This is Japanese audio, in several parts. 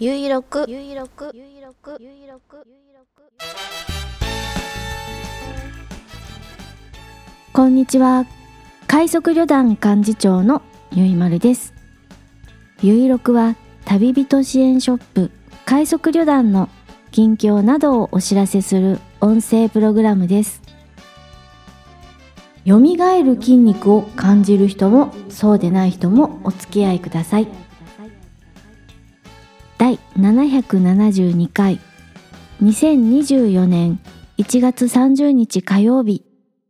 ゆいろくゆいろくゆいろくゆいろくゆいろくこんにちは。快速旅団幹事長のゆいまるです。ゆいろくは旅人支援ショップ快速旅団の近況などをお知らせする音声プログラムです。蘇る筋肉を感じる人もそうでない人もお付き合いください。第772回。2024年1月30日火曜日。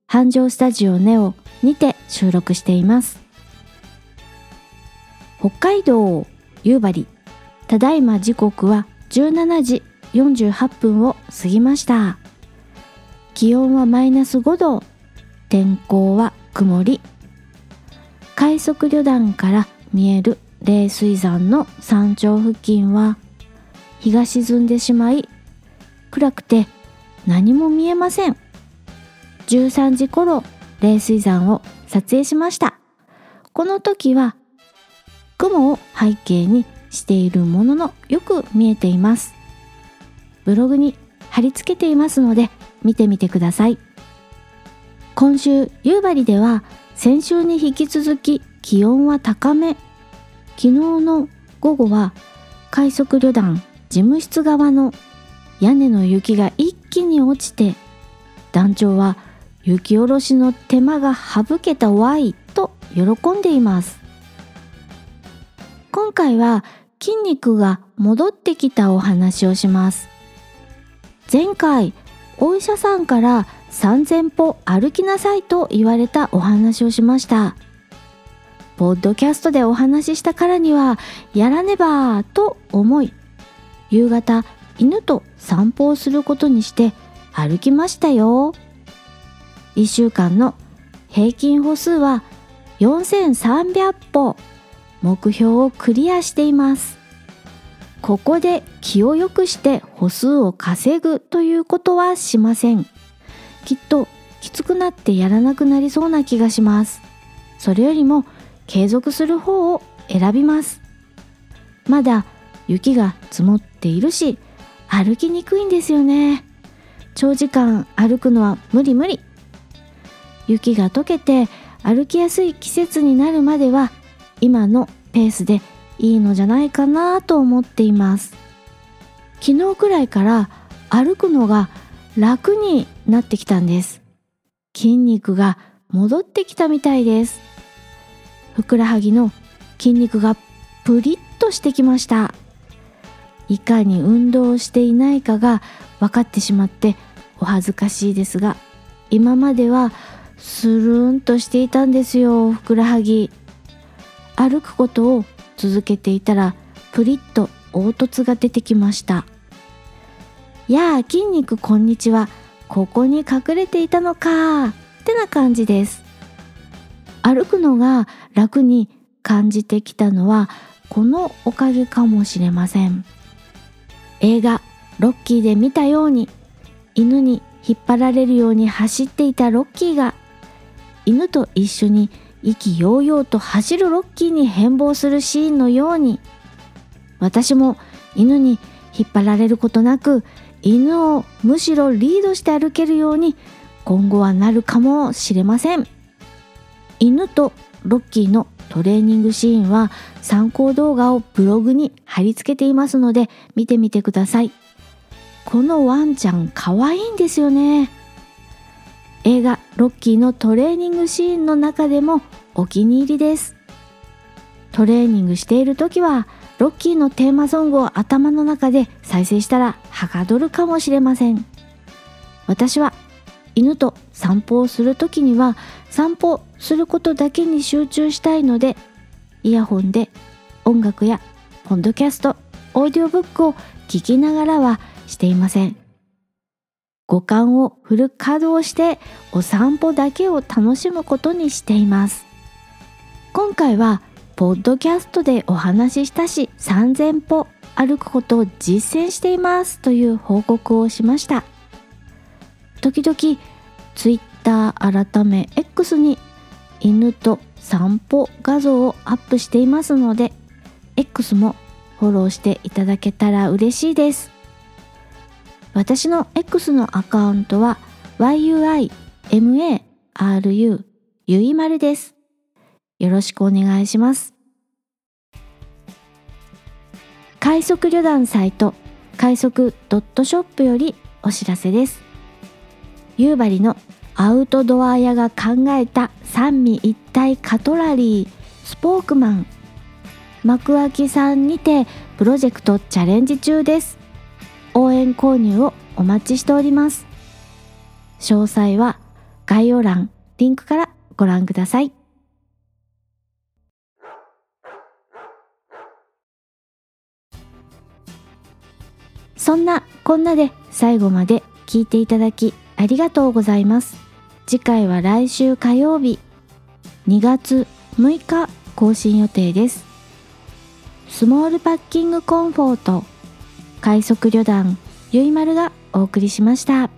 繁盛スタジオネオにて収録しています。北海道夕張ただいま時刻は17時48分を過ぎました。気温はマイナス5度。天候は曇り。快速旅団から見える冷水山の山頂付近は日が沈んでしまい暗くて何も見えません。13時頃冷水山を撮影しました。この時は雲を背景にしているもののよく見えています。ブログに貼り付けていますので見てみてください。今週夕張では先週に引き続き気温は高め。昨日の午後は快速旅団事務室側の屋根の雪が一気に落ちて団長は雪下ろしの手間が省けたわいと喜んでいます。今回は筋肉が戻ってきたお話をします。前回お医者さんから3000歩歩きなさいと言われたお話をしました。ポッドキャストでお話ししたからにはやらねばと思い夕方犬と散歩をすることにして歩きましたよ。1週間の平均歩数は4300歩。目標をクリアしています。ここで気を良くして歩数を稼ぐということはしません。きっときつくなってやらなくなりそうな気がします。それよりも継続する方を選びます。まだ雪が積もっているし歩きにくいんですよね。長時間歩くのは無理無理。雪が溶けて歩きやすい季節になるまでは今のペースでいいのじゃないかなと思っています。昨日くらいから歩くのが楽になってきたんです。筋肉が戻ってきたみたいです。ふくらはぎの筋肉がプリッとしてきました。いかに運動をしていないかが分かってしまってお恥ずかしいですが今まではスルンとしていたんですよふくらはぎ。歩くことを続けていたらプリッと凹凸が出てきました。やあ筋肉こんにちはここに隠れていたのかってな感じです。歩くのが楽に感じてきたのはこのおかげかもしれません。映画ロッキーで見たように犬に引っ張られるように走っていたロッキーが犬と一緒に意気揚々と走るロッキーに変貌するシーンのように私も犬に引っ張られることなく犬をむしろリードして歩けるように今後はなるかもしれません。犬とロッキーのトレーニングシーンは参考動画をブログに貼り付けていますので見てみてください。このワンちゃん可愛いんですよね。映画ロッキーのトレーニングシーンの中でもお気に入りです。トレーニングしている時はロッキーのテーマソングを頭の中で再生したらはかどるかもしれません。私は犬と散歩をする時には散歩することだけに集中したいのでイヤホンで音楽やポッドキャストオーディオブックを聞きながらはしていません。五感をフル稼働してお散歩だけを楽しむことにしています。今回はポッドキャストでお話ししたし3000歩歩くことを実践していますという報告をしました。時々 Twitter 改め X に犬と散歩画像をアップしていますので X もフォローしていただけたら嬉しいです。私の X のアカウントは yuimaru ゆいまるです。よろしくお願いします。快速旅団サイト快速ドットショップよりお知らせです。夕張のアウトドア屋が考えた三位一体カトラリースポークマン。幕開きさんにてプロジェクトチャレンジ中です。応援購入をお待ちしております。詳細は概要欄リンクからご覧ください。そんなこんなで最後まで聞いていただきありがとうございます。次回は来週火曜日。2月6日更新予定です。スモールパッキングコンフォート。快速旅団ゆいまるがお送りしました。